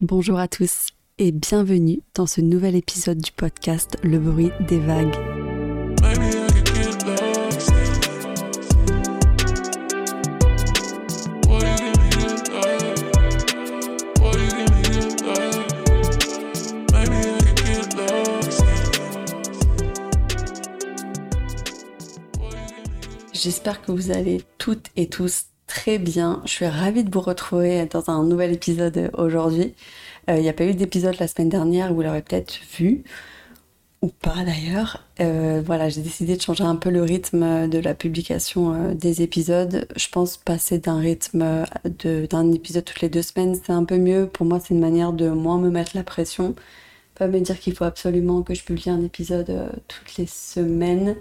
Bonjour à tous et bienvenue dans ce nouvel épisode du podcast Le bruit des vagues. J'espère que vous allez toutes et tous très bien. Je suis ravie de vous retrouver dans un nouvel épisode aujourd'hui. Euh, il n'y a pas eu d'épisode la semaine dernière, vous l'aurez peut-être vu, ou pas d'ailleurs. Euh, voilà, j'ai décidé de changer un peu le rythme de la publication euh, des épisodes. Je pense passer d'un rythme d'un épisode toutes les deux semaines, c'est un peu mieux. Pour moi, c'est une manière de moins me mettre la pression. Pas me dire qu'il faut absolument que je publie un épisode toutes les semaines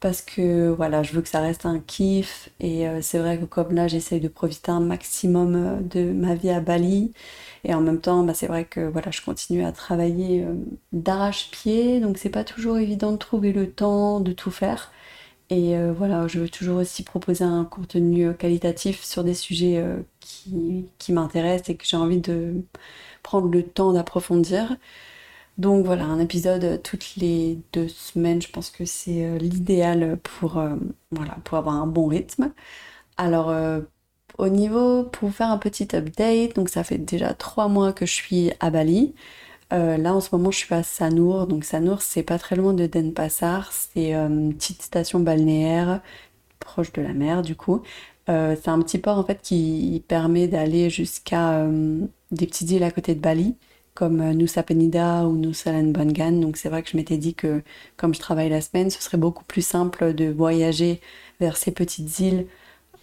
parce que voilà, je veux que ça reste un kiff et c'est vrai que comme là j'essaye de profiter un maximum de ma vie à Bali et en même temps, bah, c'est vrai que voilà, je continue à travailler euh, d'arrache-pied, donc c'est pas toujours évident de trouver le temps de tout faire. Et euh, voilà, je veux toujours aussi proposer un contenu qualitatif sur des sujets euh, qui, qui m'intéressent et que j'ai envie de prendre le temps d'approfondir. Donc voilà, un épisode toutes les deux semaines, je pense que c'est l'idéal pour, voilà, pour avoir un bon rythme. Alors au niveau, pour faire un petit update, donc ça fait déjà trois mois que je suis à Bali. Euh, là en ce moment je suis à Sanur, donc Sanur c'est pas très loin de Denpasar, c'est euh, une petite station balnéaire proche de la mer du coup. Euh, c'est un petit port en fait qui permet d'aller jusqu'à des petites îles à côté de Bali comme Nusa Penida ou Nusa Lembongan. Donc c'est vrai que je m'étais dit que comme je travaille la semaine, ce serait beaucoup plus simple de voyager vers ces petites îles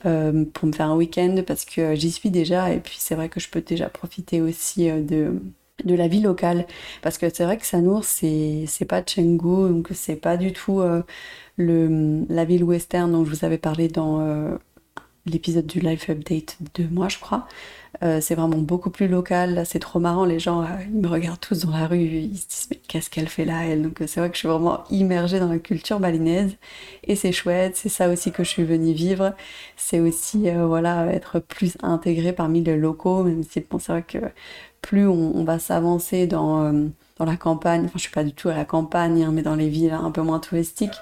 euh, pour me faire un week-end parce que j'y suis déjà et puis c'est vrai que je peux déjà profiter aussi euh, de, de la vie locale parce que c'est vrai que Sanour c'est pas Chengdu donc c'est pas du tout euh, le la ville western dont je vous avais parlé dans l'épisode du life update de moi je crois euh, c'est vraiment beaucoup plus local. c'est trop marrant. Les gens, euh, ils me regardent tous dans la rue. Ils se disent, mais qu'est-ce qu'elle fait là, elle? Donc, c'est vrai que je suis vraiment immergée dans la culture balinaise. Et c'est chouette. C'est ça aussi que je suis venue vivre. C'est aussi, euh, voilà, être plus intégrée parmi les locaux, même si, c'est vrai que plus on, va s'avancer dans, dans la campagne, enfin, je suis pas du tout à la campagne, hein, mais dans les villes un peu moins touristiques,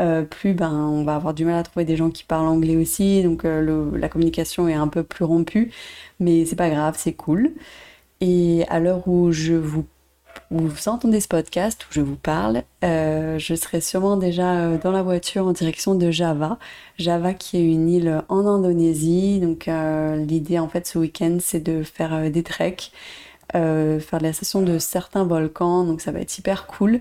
euh, plus ben, on va avoir du mal à trouver des gens qui parlent anglais aussi, donc euh, la communication est un peu plus rompue, mais c'est pas grave, c'est cool. Et à l'heure où je vous, entendez ce podcast, où je vous parle, euh, je serai sûrement déjà dans la voiture en direction de Java. Java qui est une île en Indonésie, donc l'idée en fait ce week-end c'est de faire des treks. faire de la station de certains volcans, donc ça va être hyper cool.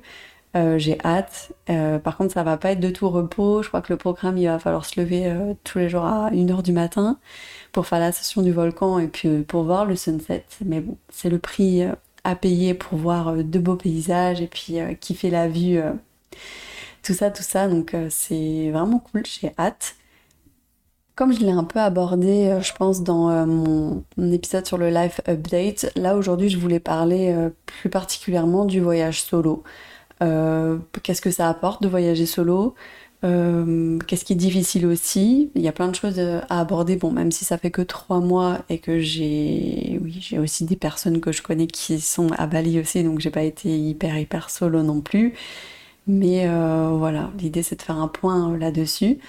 Euh, j'ai hâte. Euh, par contre, ça va pas être de tout repos. Je crois que le programme, il va falloir se lever euh, tous les jours à 1h du matin pour faire la session du volcan et puis pour voir le sunset. Mais bon, c'est le prix à payer pour voir de beaux paysages et puis kiffer la vue. tout ça, tout ça. Donc c'est vraiment cool. J'ai hâte. Comme je l'ai un peu abordé, je pense, dans mon, mon, épisode sur le Life Update, là aujourd'hui je voulais parler plus particulièrement du voyage solo. Euh, qu'est-ce que ça apporte de voyager solo? Euh, Qu'est-ce qui est difficile aussi? Il y a plein de choses à aborder. Bon, même si ça fait que trois mois et que j'ai, oui, j'ai aussi des personnes que je connais qui sont à Bali aussi, donc j'ai pas été hyper hyper solo non plus. Mais euh, voilà, l'idée c'est de faire un point là-dessus.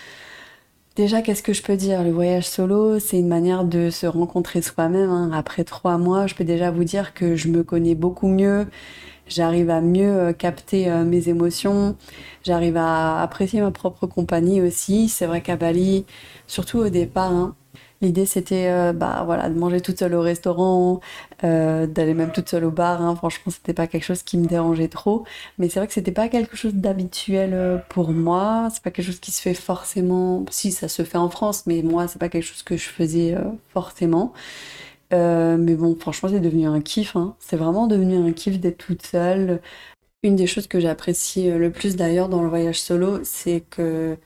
Déjà, qu'est-ce que je peux dire? Le voyage solo, c'est une manière de se rencontrer soi-même. Hein. Après trois mois, je peux déjà vous dire que je me connais beaucoup mieux j'arrive à mieux euh, capter euh, mes émotions, j'arrive à apprécier ma propre compagnie aussi. C'est vrai qu'à Bali, surtout au départ, hein, l'idée c'était euh, bah voilà de manger toute seule au restaurant, d'aller même toute seule au bar. Hein. Franchement, c'était pas quelque chose qui me dérangeait trop, mais c'est vrai que c'était pas quelque chose d'habituel pour moi. C'est pas quelque chose qui se fait forcément. Si ça se fait en France, mais moi c'est pas quelque chose que je faisais forcément. Euh, mais bon, franchement, c'est devenu un kiff. Hein. C'est vraiment devenu un kiff d'être toute seule. Une des choses que j'apprécie euh, le plus d'ailleurs dans le voyage solo, c'est que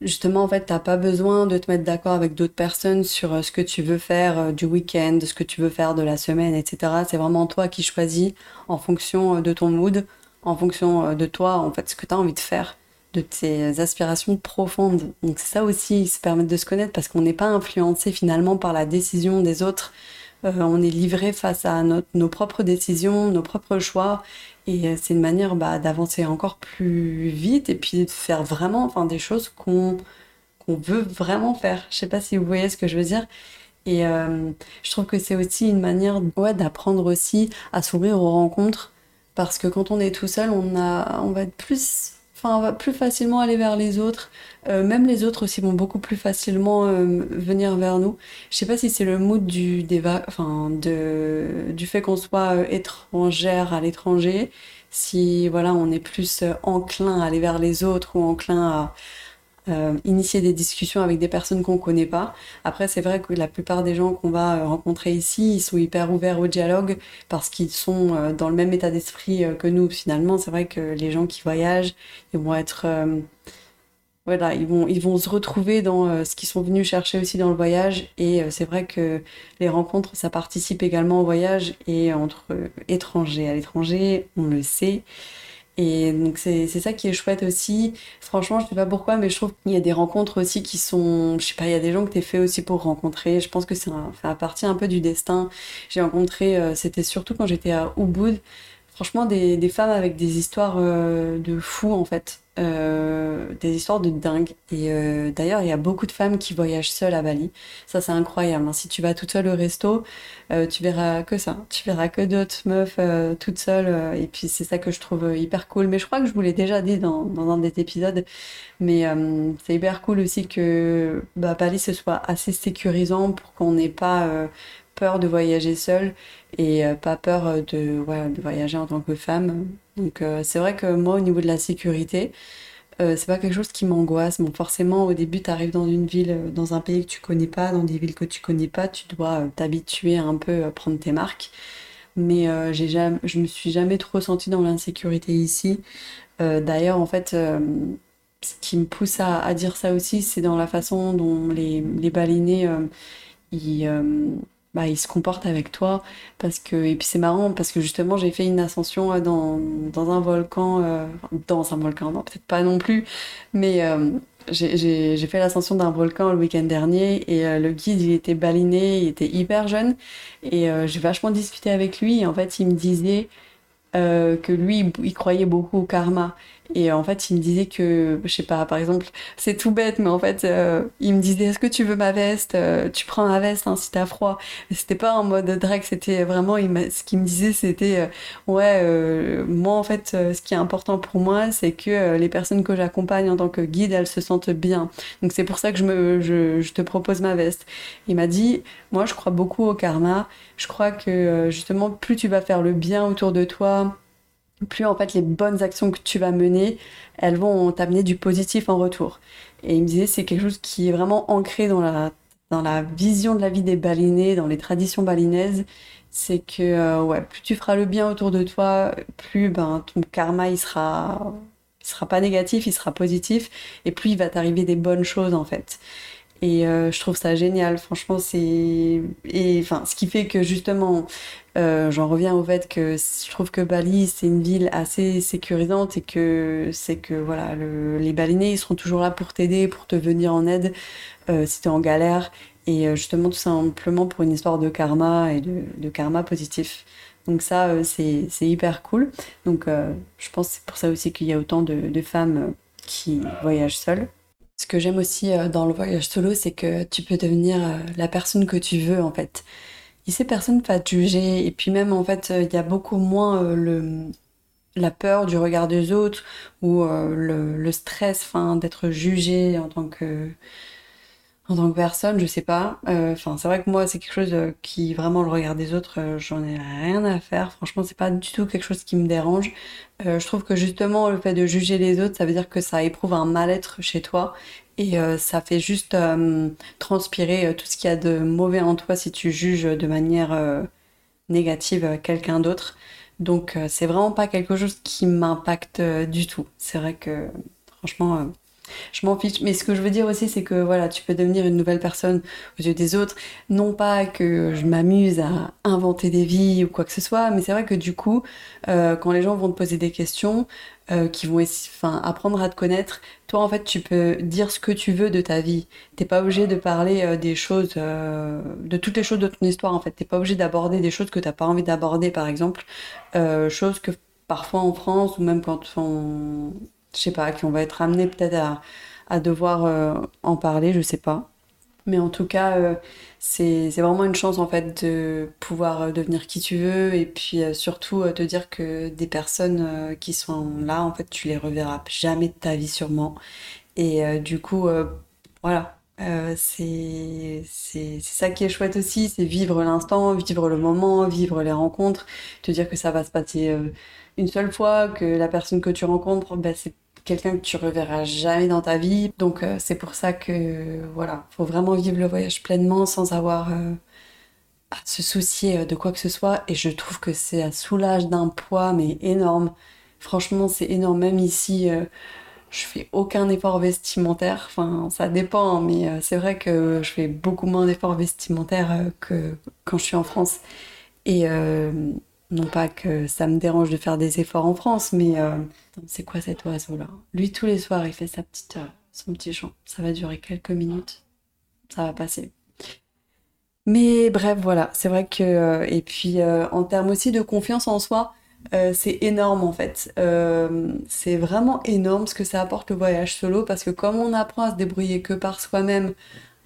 justement, en fait, t'as pas besoin de te mettre d'accord avec d'autres personnes sur euh, ce que tu veux faire du week-end, ce que tu veux faire de la semaine, etc. C'est vraiment toi qui choisis en fonction de ton mood, en fonction de toi, en fait, ce que tu as envie de faire de tes aspirations profondes. Donc c'est ça aussi, se permettre de se connaître parce qu'on n'est pas influencé finalement par la décision des autres on est livré face à nos propres décisions, nos propres choix. Et c'est une manière bah, d'avancer encore plus vite et puis de faire vraiment enfin, des choses qu'on veut vraiment faire. Je sais pas si vous voyez ce que je veux dire. Et je trouve que c'est aussi une manière ouais, d'apprendre aussi à s'ouvrir aux rencontres. Parce que quand on est tout seul, on, a, on va être plus Enfin, on va plus facilement aller vers les autres. Euh, même les autres aussi vont beaucoup plus facilement euh, venir vers nous. Je sais pas si c'est le mood du, enfin, de, du fait qu'on soit euh, étrangère à l'étranger, si voilà, on est plus enclin à aller vers les autres ou enclin à, euh, initier des discussions avec des personnes qu'on connaît pas. Après, c'est vrai que la plupart des gens qu'on va euh, rencontrer ici, ils sont hyper ouverts au dialogue parce qu'ils sont euh, dans le même état d'esprit que nous. Finalement, c'est vrai que les gens qui voyagent, ils vont être voilà, ils vont, ils vont se retrouver dans ce qu'ils sont venus chercher aussi dans le voyage. Et c'est vrai que les rencontres, ça participe également au voyage. Et entre étrangers à l'étranger, on le sait, et donc c'est ça qui est chouette aussi. Franchement, je sais pas pourquoi, mais je trouve qu'il y a des rencontres aussi qui sont, je sais pas, il y a des gens que t'es fait aussi pour rencontrer. Je pense que ça fait partie un peu du destin. J'ai rencontré, euh, c'était surtout quand j'étais à Ubud, franchement des, femmes avec des histoires euh, de fous en fait. Euh, des histoires de dingue. Et euh, d'ailleurs, il y a beaucoup de femmes qui voyagent seules à Bali. Ça, c'est incroyable. Hein. Si tu vas toute seule au resto, tu verras que ça. Tu verras que d'autres meufs toutes seules. et puis, c'est ça que je trouve hyper cool. Mais je crois que je vous l'ai déjà dit dans, dans un des épisodes. Mais c'est hyper cool aussi que bah, Bali, ce soit assez sécurisant pour qu'on n'ait pas peur de voyager seul et pas peur de, ouais, de voyager en tant que femme. Donc euh, c'est vrai que moi au niveau de la sécurité, euh, c'est pas quelque chose qui m'angoisse. Bon, forcément, au début, tu arrives dans une ville, euh, dans un pays que tu connais pas, dans des villes que tu connais pas, tu dois t'habituer un peu à prendre tes marques. Mais j'ai jamais, je me suis jamais trop sentie dans l'insécurité ici. D'ailleurs, en fait, ce qui me pousse à, dire ça aussi, c'est dans la façon dont les, les balinés, ils bah, il se comporte avec toi. Parce que, et puis c'est marrant parce que justement j'ai fait une ascension euh, dans, un volcan, euh, dans un volcan, non peut-être pas non plus, mais euh, j'ai fait l'ascension d'un volcan le week-end dernier et le guide il était baliné, il était hyper jeune et j'ai vachement discuté avec lui et en fait il me disait que lui il croyait beaucoup au karma et en fait, il me disait que, je sais pas, par exemple, c'est tout bête, mais en fait, euh, il me disait Est-ce que tu veux ma veste euh, Tu prends ma veste hein, si t'as froid. C'était pas en mode drag, c'était vraiment, ce qu'il me disait, c'était euh, Ouais, moi en fait, ce qui est important pour moi, c'est que les personnes que j'accompagne en tant que guide, elles se sentent bien. Donc c'est pour ça que je, me, je, je te propose ma veste. Il m'a dit Moi, je crois beaucoup au karma. Je crois que justement, plus tu vas faire le bien autour de toi, plus en fait les bonnes actions que tu vas mener, elles vont t'amener du positif en retour. Et il me disait c'est quelque chose qui est vraiment ancré dans la dans la vision de la vie des balinés, dans les traditions balinaises, c'est que euh, ouais, plus tu feras le bien autour de toi, plus ben ton karma il sera sera pas négatif, il sera positif et plus il va t'arriver des bonnes choses en fait. Et euh, je trouve ça génial, franchement, c'est. Et enfin, ce qui fait que justement, euh, j'en reviens au fait que je trouve que Bali, c'est une ville assez sécurisante et que c'est que voilà, le... les balinés, ils seront toujours là pour t'aider, pour te venir en aide euh, si t'es en galère. Et euh, justement, tout simplement pour une histoire de karma et de, karma positif. Donc ça, c'est hyper cool. Donc je pense que c'est pour ça aussi qu'il y a autant de femmes qui voyagent seules. Ce que j'aime aussi euh, dans le voyage solo, c'est que tu peux devenir euh, la personne que tu veux en fait. Ici, personne ne va te juger. Et puis même, en fait, euh, il y a beaucoup moins la peur du regard des autres ou le, le, stress d'être jugé en tant que en tant que personne, je sais pas. Enfin, c'est vrai que moi, c'est quelque chose qui vraiment le regard des autres, j'en ai rien à faire. Franchement, c'est pas du tout quelque chose qui me dérange. Euh, je trouve que justement le fait de juger les autres, ça veut dire que ça éprouve un mal-être chez toi et euh, ça fait juste euh, transpirer tout ce qu'il y a de mauvais en toi si tu juges de manière négative quelqu'un d'autre. Donc c'est vraiment pas quelque chose qui m'impacte du tout. C'est vrai que franchement je m'en fiche. Mais ce que je veux dire aussi, c'est que voilà, tu peux devenir une nouvelle personne aux yeux des autres. Non pas que je m'amuse à inventer des vies ou quoi que ce soit, mais c'est vrai que du coup, euh, quand les gens vont te poser des questions, euh, qui vont enfin, apprendre à te connaître, toi en fait, tu peux dire ce que tu veux de ta vie. T'es pas obligé de parler euh, des choses, de toutes les choses de ton histoire en fait. T'es pas obligé d'aborder des choses que t'as pas envie d'aborder, par exemple, choses que parfois en France ou même quand on je sais pas, qu'on va être amené peut-être à, devoir euh, en parler, je sais pas. Mais en tout cas, euh, c'est vraiment une chance en fait de pouvoir euh, devenir qui tu veux et puis surtout te dire que des personnes qui sont là, en fait, tu les reverras jamais de ta vie sûrement. Et du coup, voilà, c'est ça qui est chouette aussi, c'est vivre l'instant, vivre le moment, vivre les rencontres, te dire que ça va se passer une seule fois, que la personne que tu rencontres, bah, c'est quelqu'un que tu reverras jamais dans ta vie. Donc euh, c'est pour ça que voilà, faut vraiment vivre le voyage pleinement sans avoir euh, à se soucier euh, de quoi que ce soit. Et je trouve que c'est un soulage d'un poids mais énorme. Franchement, c'est énorme. Même ici, je fais aucun effort vestimentaire. Enfin, ça dépend, mais c'est vrai que je fais beaucoup moins d'efforts vestimentaires que quand je suis en France. Et non pas que ça me dérange de faire des efforts en France, mais euh, c'est quoi cet oiseau-là? Lui, tous les soirs, il fait sa petite, euh, son petit chant. Ça va durer quelques minutes. Ça va passer. Mais bref, voilà, c'est vrai que... Euh, et puis, en termes aussi de confiance en soi, c'est énorme en fait. c'est vraiment énorme ce que ça apporte le voyage solo, parce que comme on apprend à se débrouiller que par soi-même,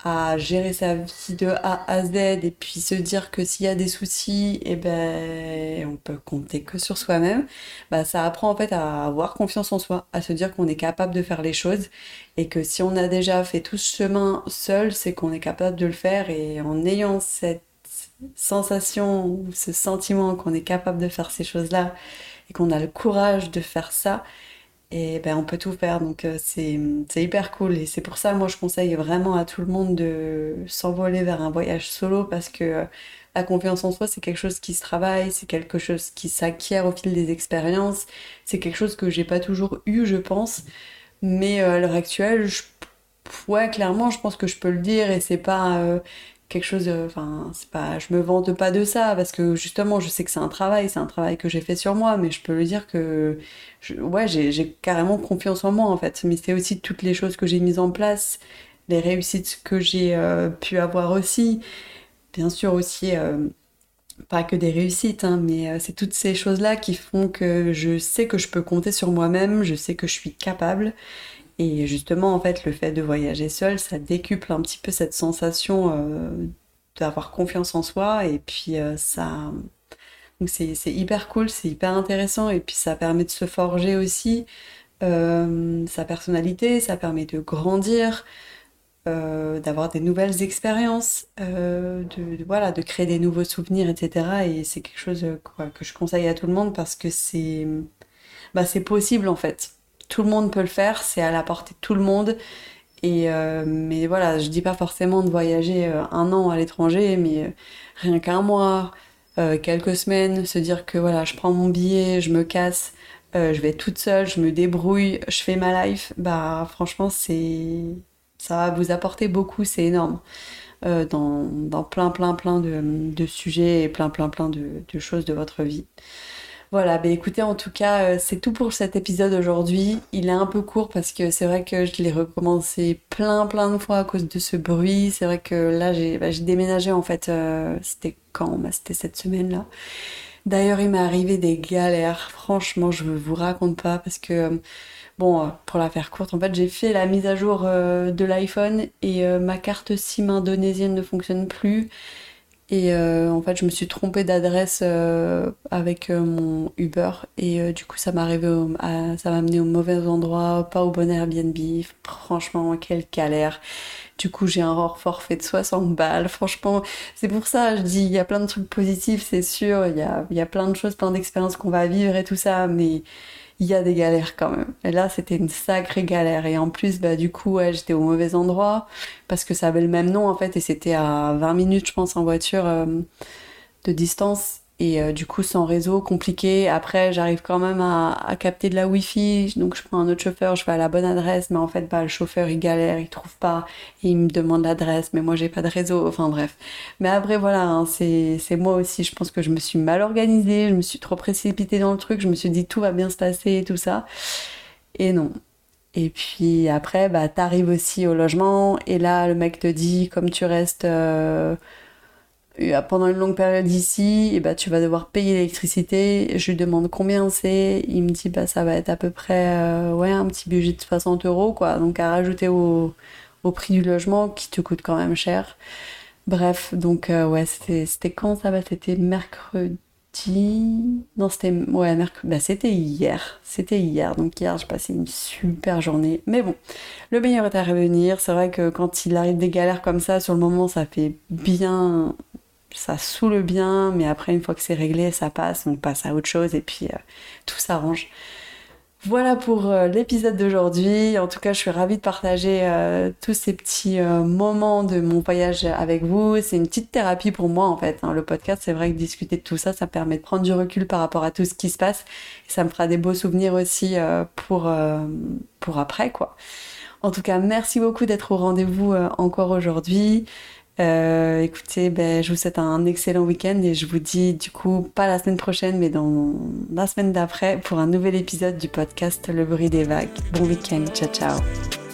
à gérer sa vie de A à Z et puis se dire que s'il y a des soucis, eh ben, on peut compter que sur soi-même, bah, ça apprend en fait à avoir confiance en soi, à se dire qu'on est capable de faire les choses et que si on a déjà fait tout ce chemin seul, c'est qu'on est capable de le faire et en ayant cette sensation ou ce sentiment qu'on est capable de faire ces choses-là et qu'on a le courage de faire ça, et ben on peut tout faire. Donc euh, c'est hyper cool. Et c'est pour ça moi je conseille vraiment à tout le monde de s'envoler vers un voyage solo parce que euh, la confiance en soi c'est quelque chose qui se travaille c'est quelque chose qui s'acquiert au fil des expériences. C'est quelque chose que j'ai pas toujours eu je pense. Mais euh, à l'heure actuelle je, ouais clairement je pense que je peux le dire et c'est pas quelque chose enfin c'est pas je me vante pas de ça parce que justement je sais que c'est un travail c'est un travail que j'ai fait sur moi mais je peux le dire que j'ai carrément confiance en moi en fait. Mais c'est aussi toutes les choses que j'ai mises en place les réussites que j'ai euh, pu avoir aussi. Bien sûr aussi euh, pas que des réussites hein, mais euh, c'est toutes ces choses là qui font que je sais que je peux compter sur moi-même je sais que je suis capable et justement, en fait, le fait de voyager seul, ça décuple un petit peu cette sensation euh, d'avoir confiance en soi. Et puis, euh, ça. C'est hyper cool, c'est hyper intéressant. Et puis, ça permet de se forger aussi euh, sa personnalité, ça permet de grandir. d'avoir des nouvelles expériences, de, voilà, de créer des nouveaux souvenirs, etc. Et c'est quelque chose que je conseille à tout le monde parce que c'est bah, possible en fait tout le monde peut le faire, c'est à la portée de tout le monde. Et euh, mais voilà, je dis pas forcément de voyager euh, un an à l'étranger, mais euh, rien qu'un mois, quelques semaines, se dire que voilà, je prends mon billet, je me casse, je vais toute seule, je me débrouille, je fais ma life, bah franchement c'est ça va vous apporter beaucoup, c'est énorme. dans, plein plein plein de, sujets et plein plein plein de choses de votre vie. Voilà, bah écoutez, en tout cas, euh, c'est tout pour cet épisode aujourd'hui. Il est un peu court parce que c'est vrai que je l'ai recommencé plein plein de fois à cause de ce bruit. C'est vrai que là, j'ai bah, déménagé en fait, euh, c'était quand bah, C'était cette semaine-là. D'ailleurs, il m'est arrivé des galères. Franchement, je vous raconte pas parce que, euh, bon, pour la faire courte, en fait, j'ai fait la mise à jour de l'iPhone et ma carte SIM indonésienne ne fonctionne plus. Et euh, en fait, je me suis trompée d'adresse euh, avec euh, mon Uber. Et du coup, ça m'a ça m'a amené au mauvais endroit, pas au bon Airbnb. Franchement, quelle galère. Du coup, j'ai un hors forfait de 60 balles. Franchement, c'est pour ça, je dis, il y a plein de trucs positifs, c'est sûr. Il y a, y a plein de choses, plein d'expériences qu'on va vivre et tout ça. Mais il y a des galères quand même. Et là, c'était une sacrée galère. Et en plus, bah, du coup, j'étais au mauvais endroit parce que ça avait le même nom en fait et c'était à 20 minutes, je pense, en voiture euh, de distance. Et euh, du coup, sans réseau, compliqué. Après, j'arrive quand même à, capter de la Wi-Fi. Donc, je prends un autre chauffeur, je vais à la bonne adresse. Mais en fait, bah, le chauffeur, il galère, il trouve pas. Il me demande l'adresse. Mais moi, j'ai pas de réseau. Enfin, bref. Mais après, voilà, hein, c'est moi aussi. Je pense que je me suis mal organisée. Je me suis trop précipitée dans le truc. Je me suis dit, tout va bien se passer et tout ça. Et non. Et puis après, bah, t'arrives aussi au logement. Et là, le mec te dit, comme tu restes. Euh, pendant une longue période ici, et bah, tu vas devoir payer l'électricité. Je lui demande combien c'est. Il me dit bah, ça va être à peu près euh, ouais, un petit budget de 60 euros, quoi. Donc à rajouter au, au, prix du logement qui te coûte quand même cher. Bref, donc euh, ouais, c'était quand ça va C'était mercredi. Non, c'était ouais, mercredi. Bah, c'était hier. C'était hier. Donc hier, j'ai passé une super journée. Mais bon, le meilleur est à revenir. C'est vrai que quand il arrive des galères comme ça, sur le moment, ça fait bien ça saoule bien, mais après, une fois que c'est réglé, ça passe, on passe à autre chose et puis euh, tout s'arrange. Voilà pour euh, l'épisode d'aujourd'hui. En tout cas, je suis ravie de partager euh, tous ces petits moments de mon voyage avec vous. C'est une petite thérapie pour moi en fait. Hein. Le podcast, c'est vrai que discuter de tout ça, ça permet de prendre du recul par rapport à tout ce qui se passe. Et ça me fera des beaux souvenirs aussi pour, pour après quoi. En tout cas, merci beaucoup d'être au rendez-vous encore aujourd'hui. Euh, écoutez, ben, je vous souhaite un excellent week-end et je vous dis du coup pas la semaine prochaine mais dans la semaine d'après pour un nouvel épisode du podcast Le bruit des vagues. Bon week-end, ciao ciao.